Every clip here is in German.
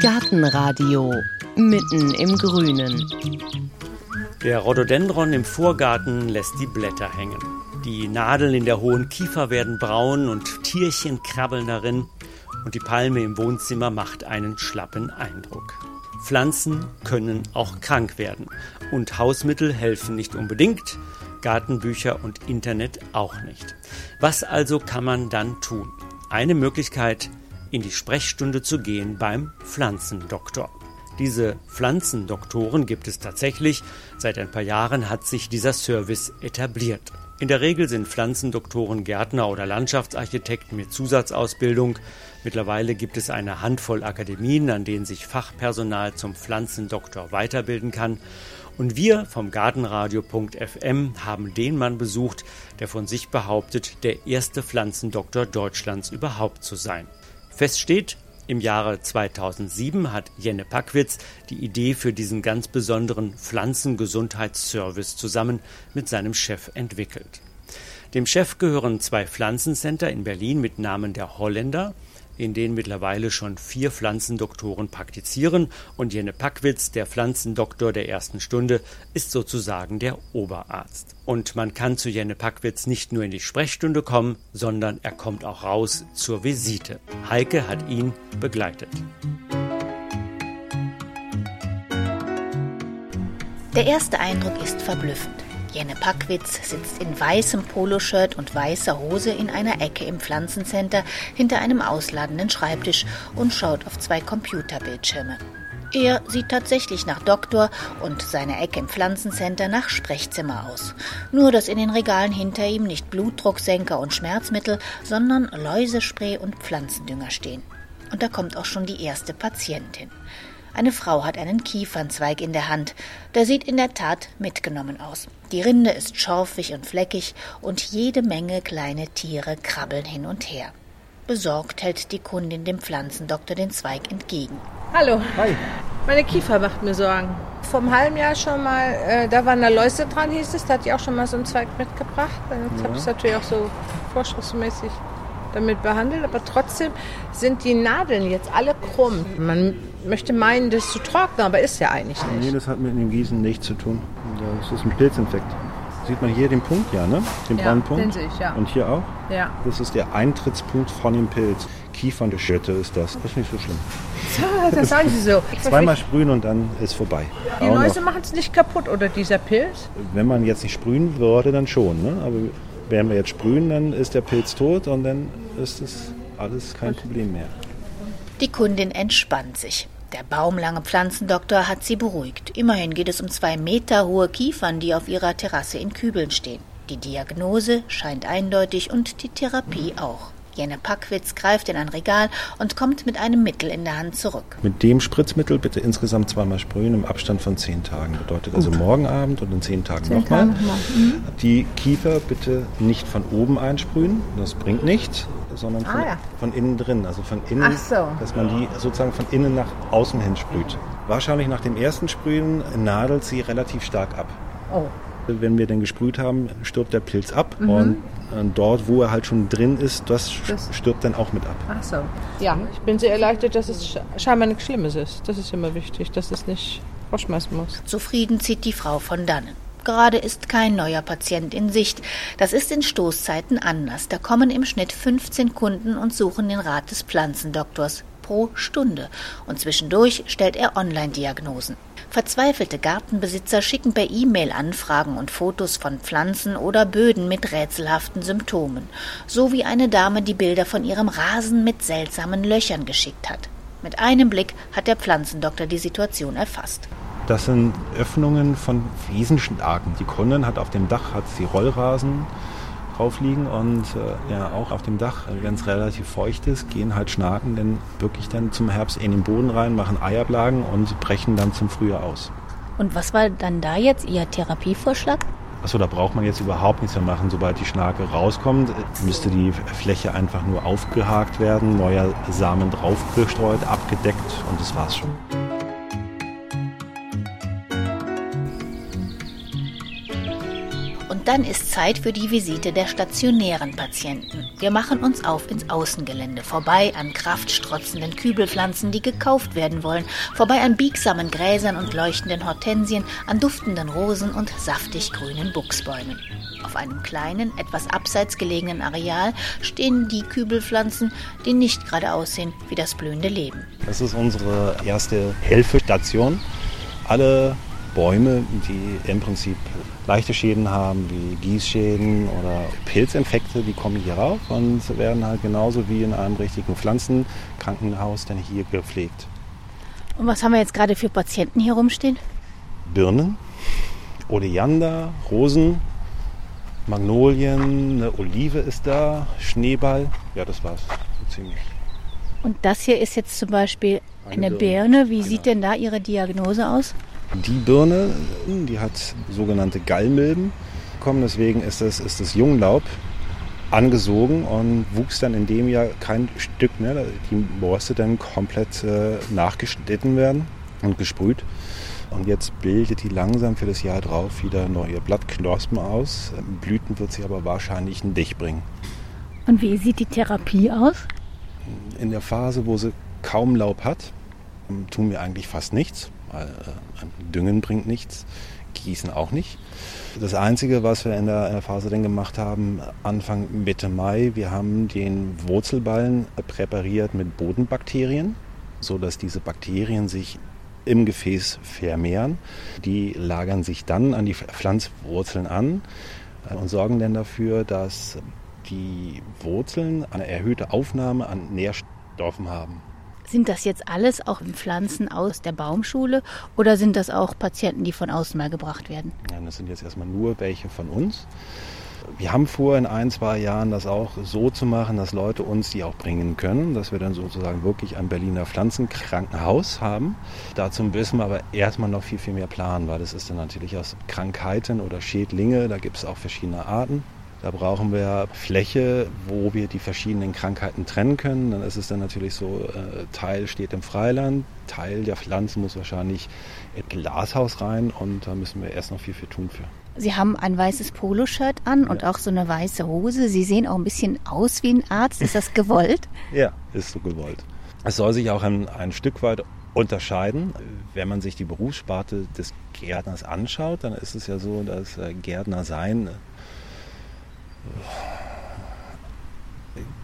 Gartenradio mitten im Grünen. Der Rhododendron im Vorgarten lässt die Blätter hängen. Die Nadeln in der hohen Kiefer werden braun und Tierchen krabbeln darin und die Palme im Wohnzimmer macht einen schlappen Eindruck. Pflanzen können auch krank werden und Hausmittel helfen nicht unbedingt, Gartenbücher und Internet auch nicht. Was also kann man dann tun? Eine Möglichkeit, in die Sprechstunde zu gehen beim Pflanzendoktor. Diese Pflanzendoktoren gibt es tatsächlich. Seit ein paar Jahren hat sich dieser Service etabliert. In der Regel sind Pflanzendoktoren Gärtner oder Landschaftsarchitekten mit Zusatzausbildung. Mittlerweile gibt es eine Handvoll Akademien, an denen sich Fachpersonal zum Pflanzendoktor weiterbilden kann. Und wir vom Gartenradio.fm haben den Mann besucht, der von sich behauptet, der erste Pflanzendoktor Deutschlands überhaupt zu sein. Fest steht, im Jahre 2007 hat Jenne Packwitz die Idee für diesen ganz besonderen Pflanzengesundheitsservice zusammen mit seinem Chef entwickelt. Dem Chef gehören zwei Pflanzencenter in Berlin mit Namen der Holländer in denen mittlerweile schon vier Pflanzendoktoren praktizieren und Jenne Packwitz, der Pflanzendoktor der ersten Stunde, ist sozusagen der Oberarzt. Und man kann zu Jenne Packwitz nicht nur in die Sprechstunde kommen, sondern er kommt auch raus zur Visite. Heike hat ihn begleitet. Der erste Eindruck ist verblüffend. Jenne Packwitz sitzt in weißem Poloshirt und weißer Hose in einer Ecke im Pflanzencenter hinter einem ausladenden Schreibtisch und schaut auf zwei Computerbildschirme. Er sieht tatsächlich nach Doktor und seine Ecke im Pflanzencenter nach Sprechzimmer aus. Nur, dass in den Regalen hinter ihm nicht Blutdrucksenker und Schmerzmittel, sondern Läusespray und Pflanzendünger stehen. Und da kommt auch schon die erste Patientin. Eine Frau hat einen Kiefernzweig in der Hand. Der sieht in der Tat mitgenommen aus. Die Rinde ist schorfig und fleckig und jede Menge kleine Tiere krabbeln hin und her. Besorgt hält die Kundin dem Pflanzendoktor den Zweig entgegen. Hallo. Hi. Meine Kiefer macht mir Sorgen. Vom halben Jahr schon mal, äh, da waren da Läuse dran, hieß es. Da hat die auch schon mal so einen Zweig mitgebracht. Jetzt ja. habe ich es natürlich auch so vorschriftsmäßig damit behandelt, aber trotzdem sind die Nadeln jetzt alle krumm. Man möchte meinen, das ist zu trocknen, aber ist ja eigentlich nicht. Nee, das hat mit dem Gießen nichts zu tun. Das ist ein Pilzinfekt. Sieht man hier den Punkt, ja, ne? Den ja, braunen Punkt. Den sehe ich, ja. Und hier auch? Ja. Das ist der Eintrittspunkt von dem Pilz. Kiefernde Schritte ist das. Das ist nicht so schlimm. das sagen Sie so. Zweimal sprühen und dann ist vorbei. Die Läuse machen es nicht kaputt, oder dieser Pilz? Wenn man jetzt nicht sprühen würde, dann schon. Ne? Aber wenn wir jetzt sprühen, dann ist der Pilz tot und dann ist es alles kein Problem mehr. Die Kundin entspannt sich. Der baumlange Pflanzendoktor hat sie beruhigt. Immerhin geht es um zwei Meter hohe Kiefern, die auf ihrer Terrasse in Kübeln stehen. Die Diagnose scheint eindeutig und die Therapie auch. Jenne Packwitz greift in ein Regal und kommt mit einem Mittel in der Hand zurück. Mit dem Spritzmittel bitte insgesamt zweimal sprühen im Abstand von zehn Tagen. Bedeutet also Gut. also morgen Abend und in zehn Tagen nochmal. Noch mhm. Die Kiefer bitte nicht von oben einsprühen, das bringt nichts, sondern von, ah, ja. von innen drin. Also von innen, so. dass man die sozusagen von innen nach außen hin sprüht. Wahrscheinlich nach dem ersten Sprühen nadelt sie relativ stark ab. Oh. Wenn wir dann gesprüht haben, stirbt der Pilz ab mhm. und dort, wo er halt schon drin ist, das, das stirbt dann auch mit ab. Ach so. Ja, ich bin sehr erleichtert, dass es scheinbar nichts Schlimmes ist. Das ist immer wichtig, dass es nicht rausschmeißen muss. Zufrieden zieht die Frau von dannen. Gerade ist kein neuer Patient in Sicht. Das ist in Stoßzeiten anders. Da kommen im Schnitt 15 Kunden und suchen den Rat des Pflanzendoktors pro Stunde. Und zwischendurch stellt er Online-Diagnosen. Verzweifelte Gartenbesitzer schicken per E-Mail Anfragen und Fotos von Pflanzen oder Böden mit rätselhaften Symptomen, so wie eine Dame die Bilder von ihrem Rasen mit seltsamen Löchern geschickt hat. Mit einem Blick hat der Pflanzendoktor die Situation erfasst. Das sind Öffnungen von Wiesenschlagen. Die Kundin hat auf dem Dach hat sie Rollrasen drauf liegen und äh, ja auch auf dem Dach, wenn es relativ feucht ist, gehen halt Schnaken dann wirklich dann zum Herbst in den Boden rein, machen Eierblagen und brechen dann zum Frühjahr aus. Und was war dann da jetzt Ihr Therapievorschlag? Achso, da braucht man jetzt überhaupt nichts mehr machen. Sobald die Schnake rauskommt, müsste die Fläche einfach nur aufgehakt werden, neuer Samen draufgestreut, abgedeckt und das war's schon. Dann ist Zeit für die Visite der stationären Patienten. Wir machen uns auf ins Außengelände, vorbei an kraftstrotzenden Kübelpflanzen, die gekauft werden wollen, vorbei an biegsamen Gräsern und leuchtenden Hortensien, an duftenden Rosen und saftig grünen Buchsbäumen. Auf einem kleinen, etwas abseits gelegenen Areal stehen die Kübelpflanzen, die nicht gerade aussehen wie das blühende Leben. Das ist unsere erste Hilfestation. Alle Bäume, die im Prinzip leichte Schäden haben, wie Gießschäden oder Pilzinfekte, die kommen hier rauf und werden halt genauso wie in einem richtigen Pflanzenkrankenhaus dann hier gepflegt. Und was haben wir jetzt gerade für Patienten hier rumstehen? Birnen, Oleander, Rosen, Magnolien, eine Olive ist da, Schneeball. Ja, das war's so ziemlich. Und das hier ist jetzt zum Beispiel eine, eine Birne. Birne. Wie sieht denn da Ihre Diagnose aus? Die Birne, die hat sogenannte Gallmilben bekommen, deswegen ist das, ist das Junglaub angesogen und wuchs dann in dem Jahr kein Stück mehr. Die musste dann komplett äh, nachgeschnitten werden und gesprüht. Und jetzt bildet die langsam für das Jahr drauf wieder neue Blattknospen aus. Blüten wird sie aber wahrscheinlich nicht bringen. Und wie sieht die Therapie aus? In der Phase, wo sie kaum Laub hat, tun wir eigentlich fast nichts. Äh, Düngen bringt nichts, Gießen auch nicht. Das Einzige, was wir in der, Phase dann gemacht haben, Anfang Mitte Mai, wir haben den Wurzelballen präpariert mit Bodenbakterien, sodass diese Bakterien sich im Gefäß vermehren. Die lagern sich dann an die Pflanzwurzeln an äh, und sorgen dann dafür, dass die Wurzeln eine erhöhte Aufnahme an Nährstoffen haben. Sind das jetzt alles auch Pflanzen aus der Baumschule oder sind das auch Patienten, die von außen mal gebracht werden? Ja, das sind jetzt erstmal nur welche von uns. Wir haben vor, in ein, zwei Jahren das auch so zu machen, dass Leute uns die auch bringen können, dass wir dann sozusagen wirklich ein Berliner Pflanzenkrankenhaus haben. Dazu müssen wir aber erstmal noch viel, viel mehr planen, weil das ist dann natürlich aus Krankheiten oder Schädlinge, da gibt es auch verschiedene Arten. Da brauchen wir Fläche, wo wir die verschiedenen Krankheiten trennen können. Dann ist es dann natürlich so, äh, Teil steht im Freiland, Teil der Pflanzen muss wahrscheinlich in Glashaus rein und da müssen wir erst noch viel, viel tun für. Sie haben ein weißes Poloshirt an ja. und auch so eine weiße Hose. Sie sehen auch ein bisschen aus wie ein Arzt. Ist das gewollt? ja, ist so gewollt. Es soll sich auch ein, ein Stück weit unterscheiden. Wenn man sich die Berufssparte des Gärtners anschaut, dann ist es ja so, dass äh, Gärtner sein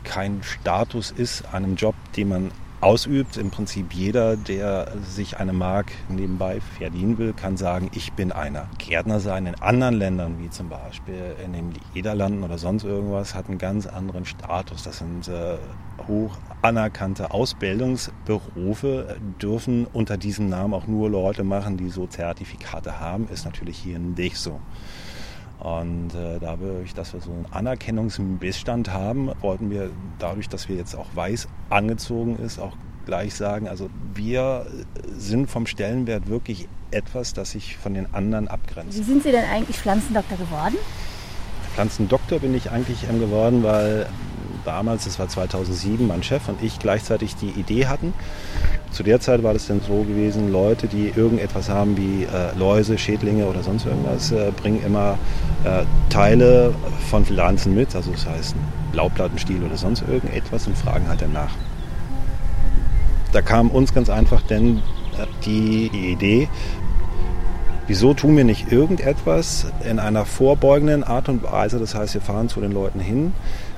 kein Status ist, einem Job, den man ausübt. Im Prinzip jeder, der sich eine Mark nebenbei verdienen will, kann sagen, ich bin einer. Gärtner sein in anderen Ländern, wie zum Beispiel in den Niederlanden oder sonst irgendwas, hat einen ganz anderen Status. Das sind äh, hoch anerkannte Ausbildungsberufe, dürfen unter diesem Namen auch nur Leute machen, die so Zertifikate haben. Ist natürlich hier nicht so. Und äh, dadurch, dass wir so einen Anerkennungsmissstand haben, wollten wir dadurch, dass wir jetzt auch weiß angezogen ist, auch gleich sagen, also wir sind vom Stellenwert wirklich etwas, das sich von den anderen abgrenzt. Wie sind Sie denn eigentlich Pflanzendoktor geworden? Pflanzendoktor bin ich eigentlich geworden, weil damals, das war 2007, mein Chef und ich gleichzeitig die Idee hatten. Zu der Zeit war das dann so gewesen, Leute, die irgendetwas haben wie äh, Läuse, Schädlinge oder sonst irgendwas, äh, bringen immer äh, Teile von Pflanzen mit, also das heißt Blauplattenstiel oder sonst irgendetwas und fragen halt danach. Da kam uns ganz einfach denn äh, die Idee, Wieso tun wir nicht irgendetwas in einer vorbeugenden Art und Weise? Das heißt, wir fahren zu den Leuten hin,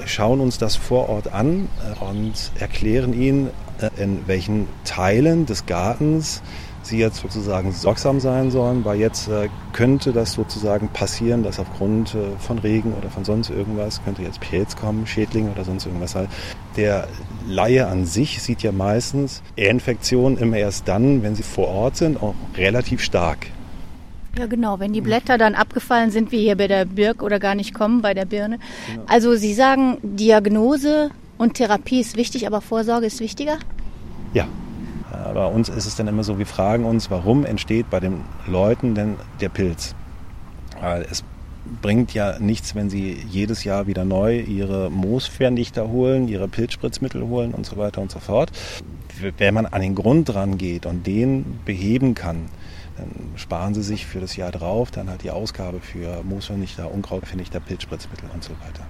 schauen uns das vor Ort an und erklären ihnen, in welchen Teilen des Gartens sie jetzt sozusagen sorgsam sein sollen, weil jetzt äh, könnte das sozusagen passieren, dass aufgrund von Regen oder von sonst irgendwas könnte jetzt Pilz kommen, Schädlinge oder sonst irgendwas halt. Der Laie an sich sieht ja meistens Infektionen immer erst dann, wenn sie vor Ort sind, auch relativ stark. Ja, genau. Wenn die Blätter dann abgefallen sind, wie hier bei der Birk oder gar nicht kommen bei der Birne. Genau. Also Sie sagen, Diagnose und Therapie ist wichtig, aber Vorsorge ist wichtiger? Ja. Bei uns ist es dann immer so, wir fragen uns, warum entsteht bei den Leuten denn der Pilz? Weil es bringt ja nichts, wenn sie jedes Jahr wieder neu ihre Moosvernichter holen, ihre Pilzspritzmittel holen und so weiter und so fort. wenn man an den Grund dran geht und den beheben kann, dann sparen sie sich für das Jahr drauf dann halt die Ausgabe für Moosvernichter, Unkrautvernichter, Pilzspritzmittel und so weiter.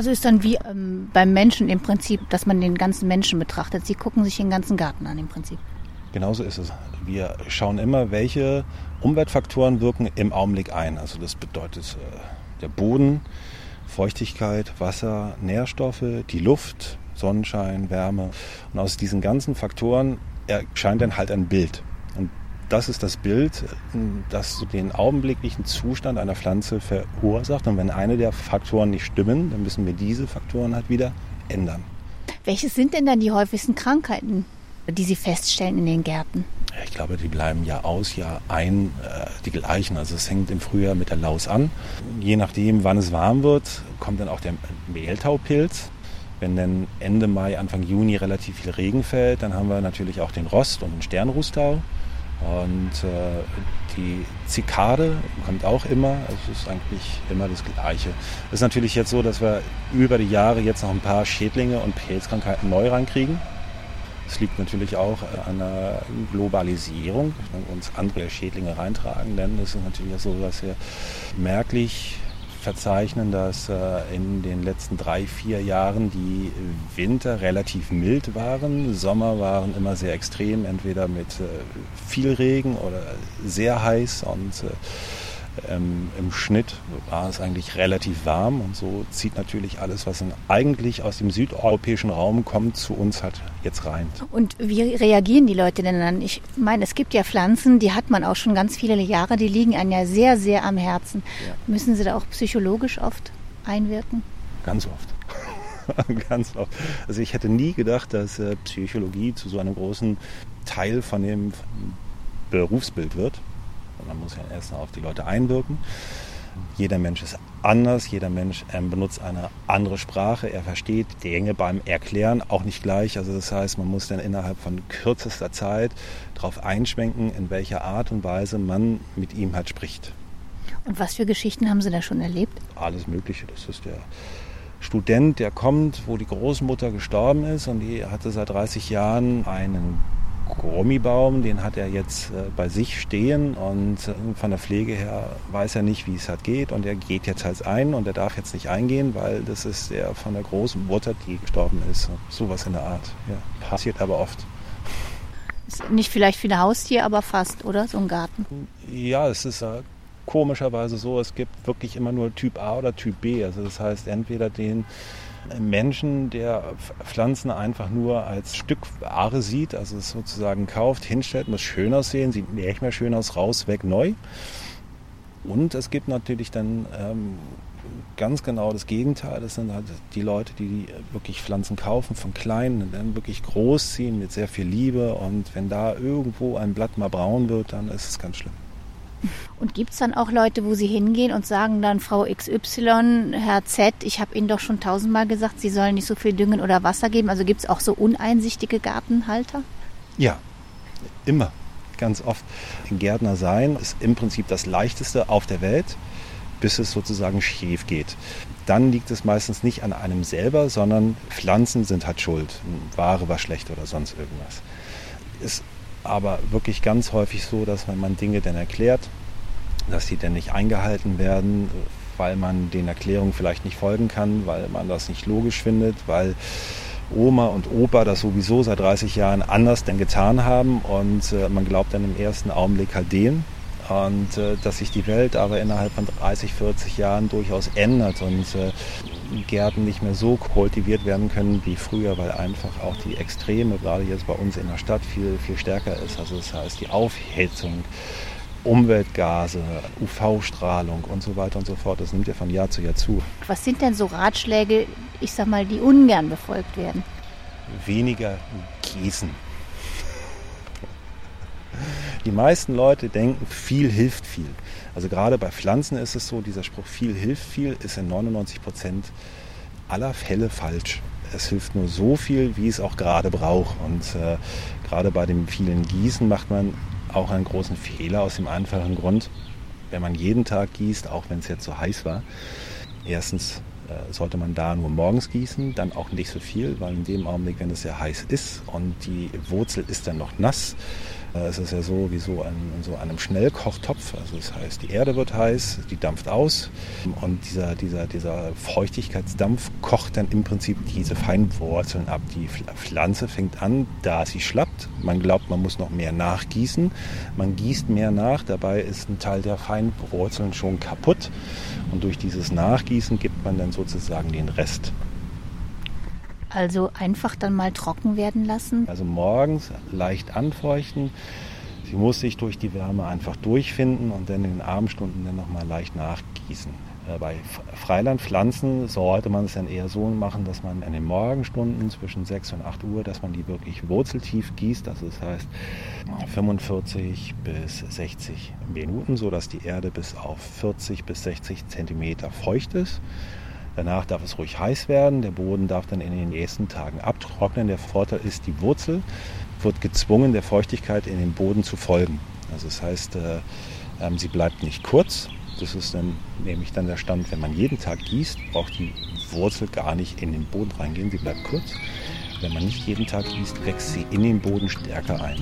Also ist dann wie ähm, beim Menschen im Prinzip, dass man den ganzen Menschen betrachtet. Sie gucken sich den ganzen Garten an im Prinzip. Genauso ist es. Wir schauen immer, welche Umweltfaktoren wirken im Augenblick ein. Also das bedeutet äh, der Boden, Feuchtigkeit, Wasser, Nährstoffe, die Luft, Sonnenschein, Wärme. Und aus diesen ganzen Faktoren erscheint dann halt ein Bild. Und das ist das Bild, das den augenblicklichen Zustand einer Pflanze verursacht. Und wenn eine der Faktoren nicht stimmen, dann müssen wir diese Faktoren halt wieder ändern. Welche sind denn dann die häufigsten Krankheiten, die Sie feststellen in den Gärten? Ich glaube, die bleiben Jahr aus, Jahr ein äh, die gleichen. Also es hängt im Frühjahr mit der Laus an. Je nachdem, wann es warm wird, kommt dann auch der Mehltaupilz. Wenn dann Ende Mai, Anfang Juni relativ viel Regen fällt, dann haben wir natürlich auch den Rost und den Sternrustau. Und äh, die Zikade kommt auch immer. Es ist eigentlich immer das Gleiche. Es ist natürlich jetzt so, dass wir über die Jahre jetzt noch ein paar Schädlinge und Pilzkrankheiten neu reinkriegen. Es liegt natürlich auch an der Globalisierung, wenn wir uns andere Schädlinge reintragen, denn es ist natürlich so, dass wir merklich verzeichnen, dass äh, in den letzten drei, vier Jahren die Winter relativ mild waren. Sommer waren immer sehr extrem, entweder mit äh, viel Regen oder sehr heiß und äh, ähm, Im Schnitt war es eigentlich relativ warm und so zieht natürlich alles, was eigentlich aus dem südeuropäischen Raum kommt, zu uns halt jetzt rein. Und wie reagieren die Leute denn dann? Ich meine, es gibt ja Pflanzen, die hat man auch schon ganz viele Jahre, die liegen einem ja sehr, sehr am Herzen. Ja. Müssen sie da auch psychologisch oft einwirken? Ganz oft. ganz oft. Also ich hätte nie gedacht, dass äh, Psychologie zu so einem großen Teil von dem Berufsbild wird. Man muss ja erst auf die Leute einwirken. Jeder Mensch ist anders, jeder Mensch ähm, benutzt eine andere Sprache, er versteht die Dinge beim Erklären auch nicht gleich. Also das heißt, man muss dann innerhalb von kürzester Zeit darauf einschwenken, in welcher Art und Weise man mit ihm halt spricht. Und was für Geschichten haben Sie da schon erlebt? Alles Mögliche. Das ist der Student, der kommt, wo die Großmutter gestorben ist und die hatte seit 30 Jahren einen Grommibaum, den hat er jetzt äh, bei sich stehen und äh, von der Pflege her weiß er nicht, wie es halt geht und er geht jetzt halt ein und er darf jetzt nicht eingehen, weil das ist der von der großen Mutter, die gestorben ist. Sowas in der Art. Ja, passiert aber oft. Nicht vielleicht für ein Haustier, aber fast, oder? So ein Garten. Ja, es ist äh, komischerweise so, es gibt wirklich immer nur Typ A oder Typ B. Also das heißt, entweder den Menschen, der Pflanzen einfach nur als Stück Ware sieht, also es sozusagen kauft, hinstellt, muss schön aussehen, sieht nicht mehr schön aus, raus, weg, neu. Und es gibt natürlich dann ähm, ganz genau das Gegenteil. Das sind halt die Leute, die wirklich Pflanzen kaufen, von klein und dann wirklich großziehen mit sehr viel Liebe. Und wenn da irgendwo ein Blatt mal braun wird, dann ist es ganz schlimm. Und gibt es dann auch Leute, wo Sie hingehen und sagen dann, Frau XY, Herr Z, ich habe Ihnen doch schon tausendmal gesagt, Sie sollen nicht so viel düngen oder Wasser geben. Also gibt es auch so uneinsichtige Gartenhalter? Ja, immer, ganz oft. Ein Gärtner sein ist im Prinzip das Leichteste auf der Welt, bis es sozusagen schief geht. Dann liegt es meistens nicht an einem selber, sondern Pflanzen sind halt schuld. Ware war schlecht oder sonst irgendwas. Ist aber wirklich ganz häufig so, dass wenn man Dinge dann erklärt, dass die dann nicht eingehalten werden, weil man den Erklärungen vielleicht nicht folgen kann, weil man das nicht logisch findet, weil Oma und Opa das sowieso seit 30 Jahren anders denn getan haben und äh, man glaubt dann im ersten Augenblick halt denen und äh, dass sich die Welt aber innerhalb von 30, 40 Jahren durchaus ändert und äh, Gärten nicht mehr so kultiviert werden können wie früher, weil einfach auch die Extreme, gerade jetzt bei uns in der Stadt, viel, viel stärker ist. Also das heißt die Aufheizung, Umweltgase, UV-Strahlung und so weiter und so fort. Das nimmt ja von Jahr zu Jahr zu. Was sind denn so Ratschläge, ich sag mal, die ungern befolgt werden? Weniger gießen. Die meisten Leute denken, viel hilft viel. Also gerade bei Pflanzen ist es so, dieser Spruch viel hilft viel ist in 99 Prozent aller Fälle falsch. Es hilft nur so viel, wie es auch gerade braucht. Und äh, gerade bei dem vielen Gießen macht man auch einen großen Fehler aus dem einfachen Grund, wenn man jeden Tag gießt, auch wenn es jetzt so heiß war, erstens äh, sollte man da nur morgens gießen, dann auch nicht so viel, weil in dem Augenblick, wenn es sehr heiß ist und die Wurzel ist dann noch nass, es ist ja so wie so an so einem Schnellkochtopf. Also das heißt, die Erde wird heiß, die dampft aus und dieser, dieser, dieser Feuchtigkeitsdampf kocht dann im Prinzip diese Feinwurzeln ab. Die Pflanze fängt an, da sie schlappt. Man glaubt, man muss noch mehr nachgießen. Man gießt mehr nach, dabei ist ein Teil der Feinwurzeln schon kaputt. Und durch dieses Nachgießen gibt man dann sozusagen den Rest. Also einfach dann mal trocken werden lassen? Also morgens leicht anfeuchten. Sie muss sich durch die Wärme einfach durchfinden und dann in den Abendstunden dann nochmal leicht nachgießen. Äh, bei Freilandpflanzen sollte man es dann eher so machen, dass man in den Morgenstunden zwischen 6 und 8 Uhr, dass man die wirklich wurzeltief gießt. Also das heißt 45 bis 60 Minuten, sodass die Erde bis auf 40 bis 60 Zentimeter feucht ist. Danach darf es ruhig heiß werden. Der Boden darf dann in den nächsten Tagen abtrocknen. Der Vorteil ist, die Wurzel wird gezwungen, der Feuchtigkeit in den Boden zu folgen. Also das heißt, äh, äh, sie bleibt nicht kurz. Das ist dann nämlich dann der Stand, wenn man jeden Tag gießt, braucht die Wurzel gar nicht in den Boden reingehen. Sie bleibt kurz. Wenn man nicht jeden Tag gießt, wächst sie in den Boden stärker ein.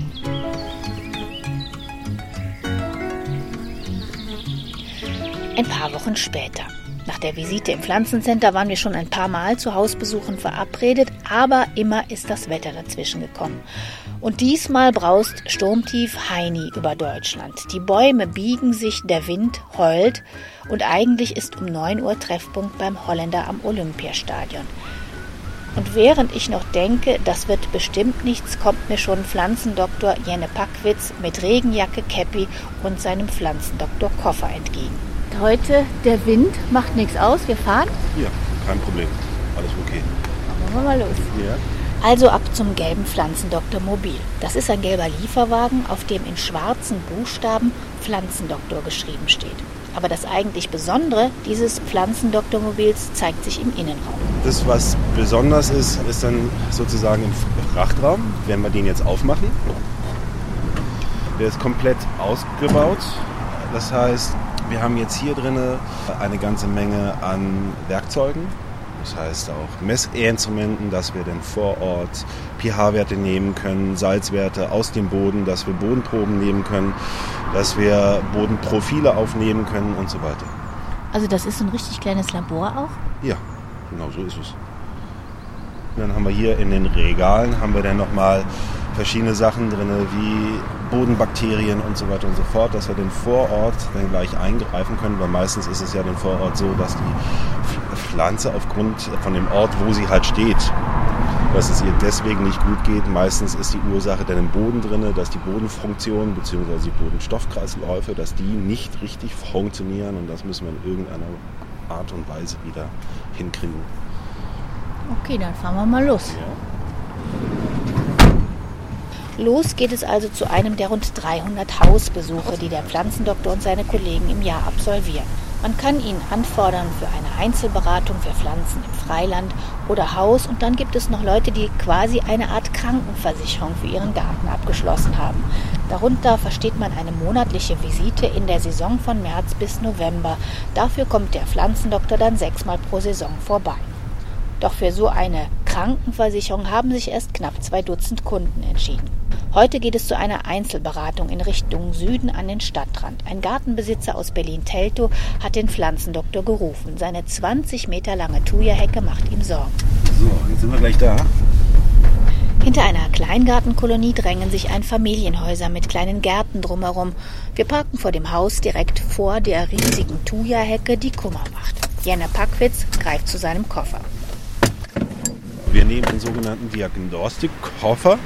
Ein paar Wochen später. Nach der Visite im Pflanzencenter waren wir schon ein paar Mal zu Hausbesuchen verabredet, aber immer ist das Wetter dazwischen gekommen. Und diesmal braust sturmtief Heini über Deutschland. Die Bäume biegen sich, der Wind heult und eigentlich ist um 9 Uhr Treffpunkt beim Holländer am Olympiastadion. Und während ich noch denke, das wird bestimmt nichts, kommt mir schon Pflanzendoktor Jenne Packwitz mit Regenjacke, Käppi und seinem Pflanzendoktor Koffer entgegen heute, der Wind macht nichts aus, wir fahren? Ja, kein Problem. Alles okay. Machen wir mal los. Ja. Also ab zum gelben Pflanzendoktor Mobil. Das ist ein gelber Lieferwagen, auf dem in schwarzen Buchstaben Pflanzendoktor geschrieben steht. Aber das eigentlich Besondere dieses Pflanzendoktormobils zeigt sich im Innenraum. Das, was besonders ist, ist dann sozusagen im Frachtraum. Wenn wir den jetzt aufmachen, der ist komplett ausgebaut. Das heißt, wir haben jetzt hier drin eine ganze Menge an Werkzeugen. Das heißt auch Messinstrumenten, dass wir dann vor Ort pH-Werte nehmen können, Salzwerte aus dem Boden, dass wir Bodenproben nehmen können, dass wir Bodenprofile aufnehmen können und so weiter. Also das ist ein richtig kleines Labor auch? Ja, genau so ist es. Dann haben wir hier in den Regalen haben wir dann nochmal verschiedene Sachen drin, wie Bodenbakterien und so weiter und so fort, dass wir den Vorort dann gleich eingreifen können, weil meistens ist es ja den Vorort so, dass die Pflanze aufgrund von dem Ort, wo sie halt steht, dass es ihr deswegen nicht gut geht. Meistens ist die Ursache dann im Boden drin, dass die Bodenfunktion bzw. die Bodenstoffkreisläufe, dass die nicht richtig funktionieren und das müssen wir in irgendeiner Art und Weise wieder hinkriegen. Okay, dann fahren wir mal los. Ja. Los geht es also zu einem der rund 300 Hausbesuche, die der Pflanzendoktor und seine Kollegen im Jahr absolvieren. Man kann ihn anfordern für eine Einzelberatung für Pflanzen im Freiland oder Haus und dann gibt es noch Leute, die quasi eine Art Krankenversicherung für ihren Garten abgeschlossen haben. Darunter versteht man eine monatliche Visite in der Saison von März bis November. Dafür kommt der Pflanzendoktor dann sechsmal pro Saison vorbei. Doch für so eine Krankenversicherung haben sich erst knapp zwei Dutzend Kunden entschieden. Heute geht es zu einer Einzelberatung in Richtung Süden an den Stadtrand. Ein Gartenbesitzer aus Berlin-Teltow hat den Pflanzendoktor gerufen. Seine 20 Meter lange Thuja-Hecke macht ihm Sorgen. So, jetzt sind wir gleich da. Hinter einer Kleingartenkolonie drängen sich Einfamilienhäuser mit kleinen Gärten drumherum. Wir parken vor dem Haus direkt vor der riesigen Thuja-Hecke, die Kummer macht. Jenne Packwitz greift zu seinem Koffer. Wir nehmen den sogenannten Diagnostikkoffer.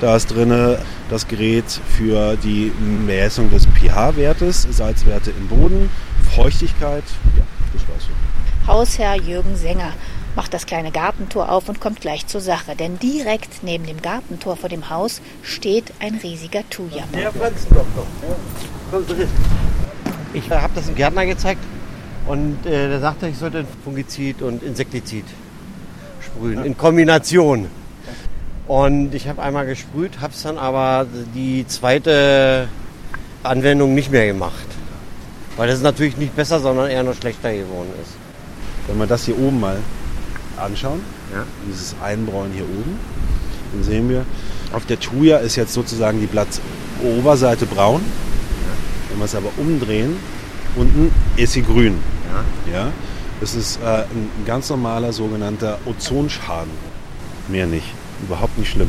Da ist drin das Gerät für die Messung des pH-Wertes, Salzwerte im Boden, Feuchtigkeit. Ja, das war's so. Hausherr Jürgen Sänger macht das kleine Gartentor auf und kommt gleich zur Sache. Denn direkt neben dem Gartentor vor dem Haus steht ein riesiger Thuja. Der Pflanzendoktor. Ich habe das dem Gärtner gezeigt und äh, der sagte, ich sollte Fungizid und Insektizid sprühen in Kombination. Und ich habe einmal gesprüht, habe es dann aber die zweite Anwendung nicht mehr gemacht. Weil das natürlich nicht besser, sondern eher noch schlechter geworden ist. Wenn wir das hier oben mal anschauen, Ja. dieses Einbräuen hier oben, dann sehen wir, auf der Thuja ist jetzt sozusagen die Blattoberseite braun. Wenn wir es aber umdrehen, unten ist sie grün. Ja. Das ist äh, ein ganz normaler sogenannter Ozonschaden. Mehr nicht. Überhaupt nicht schlimm.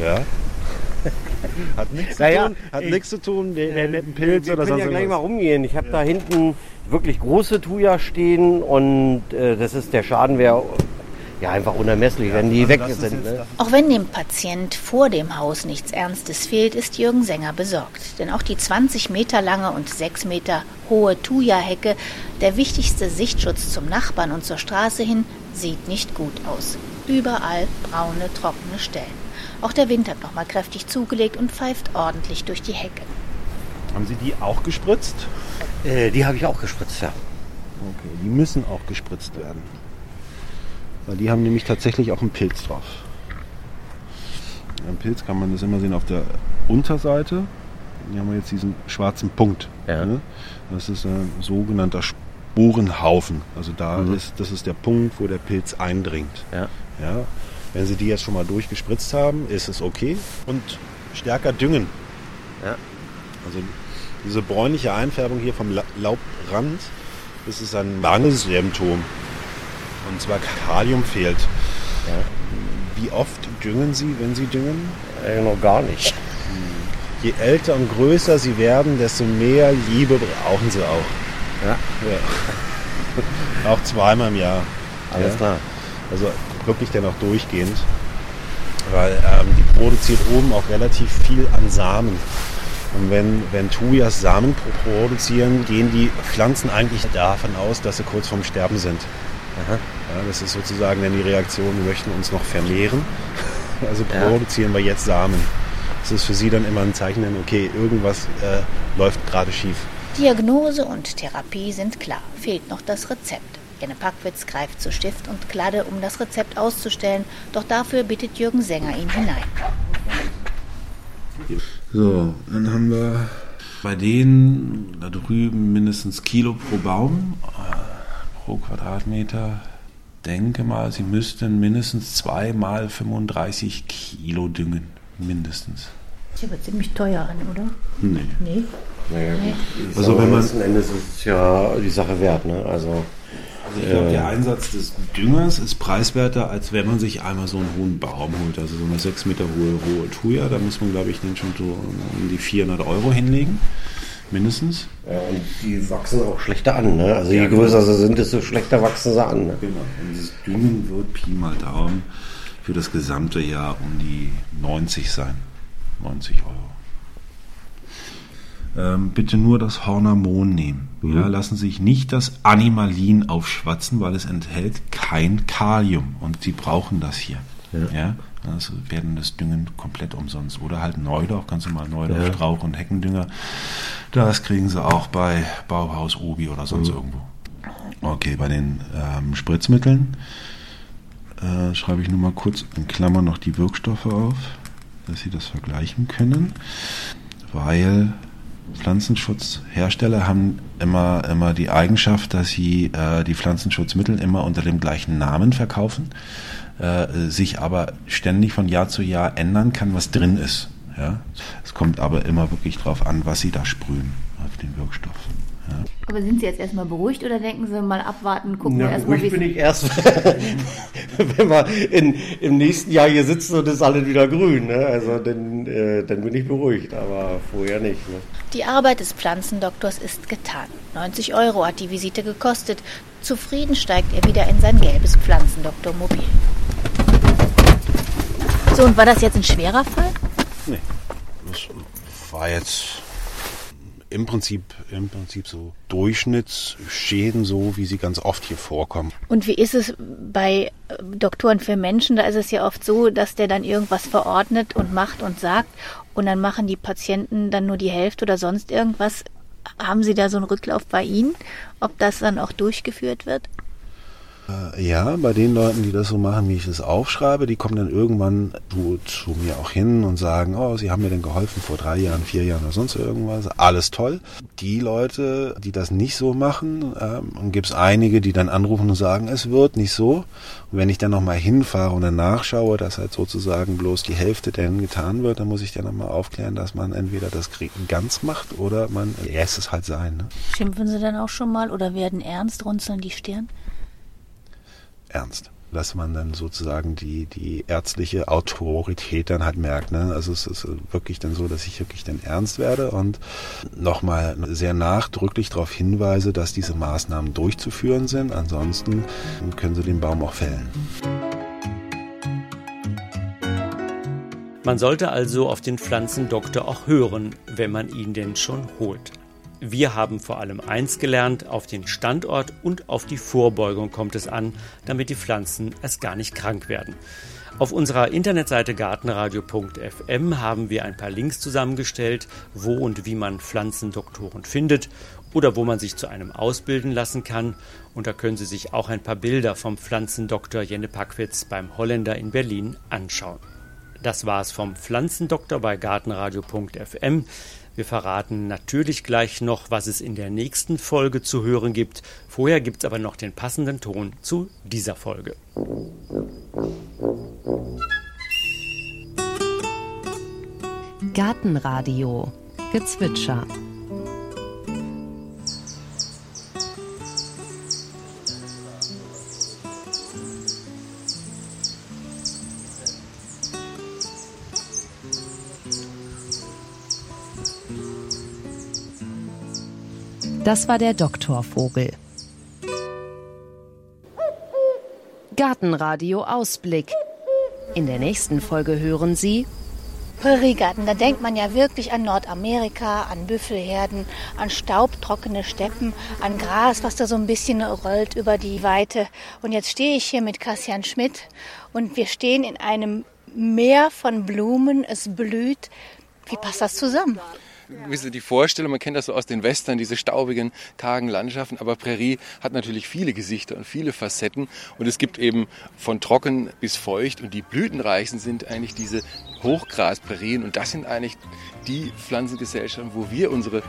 Ja. Hat nichts Naja, zu tun, hat ich- nichts zu tun, der, der einen Pilz Wir oder können sonst ja gleich mal rumgehen. Ich habe da hinten wirklich große Thuja stehen und äh, das ist der Schaden wäre ja einfach unermesslich, wenn die Also weg sind. Ne? Auch wenn dem Patient vor dem Haus nichts Ernstes fehlt, ist Jürgen Sänger besorgt. Denn auch die 20 Meter lange und 6 Meter hohe Thuja-Hecke, der wichtigste Sichtschutz zum Nachbarn und zur Straße hin, sieht nicht gut aus. Überall braune, trockene Stellen. Auch der Wind hat nochmal kräftig zugelegt und pfeift ordentlich durch die Hecke. Haben Sie die auch gespritzt? Äh, die habe ich auch gespritzt, ja. Okay, die müssen auch gespritzt werden. Weil die haben nämlich tatsächlich auch einen Pilz drauf. Ein Pilz kann man das immer sehen auf der Unterseite. Hier haben wir jetzt diesen schwarzen Punkt. Ja. ne? Das ist ein sogenannter Sporenhaufen. Also da ist, das ist der Punkt, wo der Pilz eindringt. Ja. Ja. Wenn Sie die jetzt schon mal durchgespritzt haben, ist es okay. Und stärker düngen. Ja. Also diese bräunliche Einfärbung hier vom La Laubrand, das ist ein Mangelsymptom. Und zwar Kalium fehlt. Wie oft düngen Sie, wenn Sie düngen? Äh, noch gar nicht. Je älter und größer Sie werden, desto mehr Liebe brauchen Sie auch. Ja. Ja. auch zweimal im Jahr. Alles Ja. klar. Also wirklich dann auch durchgehend. Weil ähm, die produziert oben auch relativ viel an Samen. Und wenn, wenn Thujas Samen pro- produzieren, gehen die Pflanzen eigentlich davon aus, dass sie kurz vorm Sterben sind. Ja, das ist sozusagen dann die Reaktion, wir möchten uns noch vermehren. Also Ja. produzieren wir jetzt Samen. Das ist für sie dann immer ein Zeichen, denn okay, irgendwas äh, läuft gerade schief. Diagnose und Therapie sind klar, fehlt noch das Rezept. Jenne Packwitz greift zu Stift und Kladde, um das Rezept auszustellen, doch dafür bittet Jürgen Sänger ihn hinein. So, dann haben wir bei denen da drüben mindestens Kilo pro Baum, äh, pro Quadratmeter. Denke mal, sie müssten mindestens zweimal 35 Kilo düngen. Mindestens. Das hört ziemlich teuer an, oder? Nee. Nee. Naja. Ich Also wenn man- letzten Endes ist es ja die Sache wert. Ne? Also Also ich glaube, der Einsatz des Düngers ist preiswerter, als wenn man sich einmal so einen hohen Baum holt. Also so eine 6 Meter hohe, hohe Thuja, da muss man, glaube ich, den schon so um die 400 Euro hinlegen. Mindestens. ja, und die wachsen auch schlechter an. Ne? Also je Ja, größer sie sind, desto schlechter wachsen sie an. Ne? Genau. Und dieses Düngen wird Pi mal Daumen für das gesamte Jahr um die 90 sein. 90 Euro. Ähm, bitte nur das Hornamon nehmen. Ja, lassen Sie sich nicht das Animalin aufschwatzen, weil es enthält kein Kalium und Sie brauchen das hier. Ja. Also werden das Düngen komplett umsonst. Oder halt Neudorf, ganz normal Neudorf, Ja. Strauch und Heckendünger. Das kriegen Sie auch bei Bauhaus Obi oder sonst irgendwo. Okay, bei den ähm, Spritzmitteln äh, schreibe ich nur mal kurz in Klammern noch die Wirkstoffe auf, dass Sie das vergleichen können, weil Pflanzenschutzhersteller haben immer, immer die Eigenschaft, dass sie äh, die Pflanzenschutzmittel immer unter dem gleichen Namen verkaufen, äh, sich aber ständig von Jahr zu Jahr ändern kann, was drin ist. Ja? Es kommt aber immer wirklich drauf an, was sie da sprühen auf den Wirkstoff. Ja? Aber sind Sie jetzt erstmal beruhigt oder denken Sie mal abwarten, gucken wir Ja, erstmal, wie bin ich erst, wenn wir in, im nächsten Jahr hier sitzen und es ist alles wieder grün. Ne? Also dann, äh, dann bin ich beruhigt, aber vorher nicht. Ne? Die Arbeit des Pflanzendoktors ist getan. 90 Euro hat die Visite gekostet. Zufrieden steigt er wieder in sein gelbes Pflanzendoktormobil. So, und war das jetzt ein schwerer Fall? War jetzt im Prinzip, im Prinzip so Durchschnittsschäden, so wie sie ganz oft hier vorkommen. Und wie ist es bei äh, Doktoren für Menschen? Da ist es ja oft so, dass der dann irgendwas verordnet und macht und sagt und dann machen die Patienten dann nur die Hälfte oder sonst irgendwas. Haben Sie da so einen Rücklauf bei Ihnen, ob das dann auch durchgeführt wird? Äh, ja, bei den Leuten, die das so machen, wie ich es aufschreibe, die kommen dann irgendwann zu, zu, mir auch hin und sagen, oh, sie haben mir denn geholfen vor drei Jahren, vier Jahren oder sonst irgendwas. Alles toll. Die Leute, die das nicht so machen, ähm, gibt es einige, die dann anrufen und sagen, es wird nicht so. Und wenn ich dann nochmal hinfahre und dann nachschaue, dass halt sozusagen bloß die Hälfte denn getan wird, dann muss ich dann nochmal aufklären, dass man entweder das ganz macht oder man lässt es halt sein. Ne? Schimpfen Sie dann auch schon mal oder werden ernst, runzeln die Stirn? Ernst. Dass man dann sozusagen die, die ärztliche Autorität dann halt merkt. Ne? Also es ist wirklich dann so, dass ich wirklich dann ernst werde und nochmal sehr nachdrücklich darauf hinweise, dass diese Maßnahmen durchzuführen sind. Ansonsten können sie den Baum auch fällen. Man sollte also auf den Pflanzendoktor auch hören, wenn man ihn denn schon holt. Wir haben vor allem eins gelernt, auf den Standort und auf die Vorbeugung kommt es an, damit die Pflanzen erst gar nicht krank werden. Auf unserer Internetseite gartenradio.fm haben wir ein paar Links zusammengestellt, wo und wie man Pflanzendoktoren findet oder wo man sich zu einem ausbilden lassen kann. Und da können Sie sich auch ein paar Bilder vom Pflanzendoktor Jenne Packwitz beim Holländer in Berlin anschauen. Das war's vom Pflanzendoktor bei gartenradio.fm. Wir verraten natürlich gleich noch, was es in der nächsten Folge zu hören gibt. Vorher gibt es aber noch den passenden Ton zu dieser Folge. Gartenradio Gezwitscher Das war der Doktorvogel. Gartenradio Ausblick. In der nächsten Folge hören Sie Präriegarten, da denkt man ja wirklich an Nordamerika, an Büffelherden, an staubtrockene Steppen, an Gras, was da so ein bisschen rollt über die Weite. Und jetzt stehe ich hier mit Kassian Schmidt und wir stehen in einem Meer von Blumen, es blüht. Wie passt das zusammen? Ein die Vorstellung, man kennt das so aus den Western, diese staubigen, kargen Landschaften, aber Prärie hat natürlich viele Gesichter und viele Facetten. Und es gibt eben von trocken bis feucht und die blütenreichsten sind eigentlich diese Hochgrasprärien. Und das sind eigentlich die Pflanzengesellschaften, wo wir unsere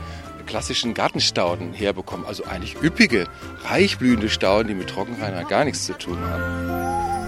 klassischen Gartenstauden herbekommen, also eigentlich üppige, reichblühende Stauden, die mit Trockenreinheit gar nichts zu tun haben.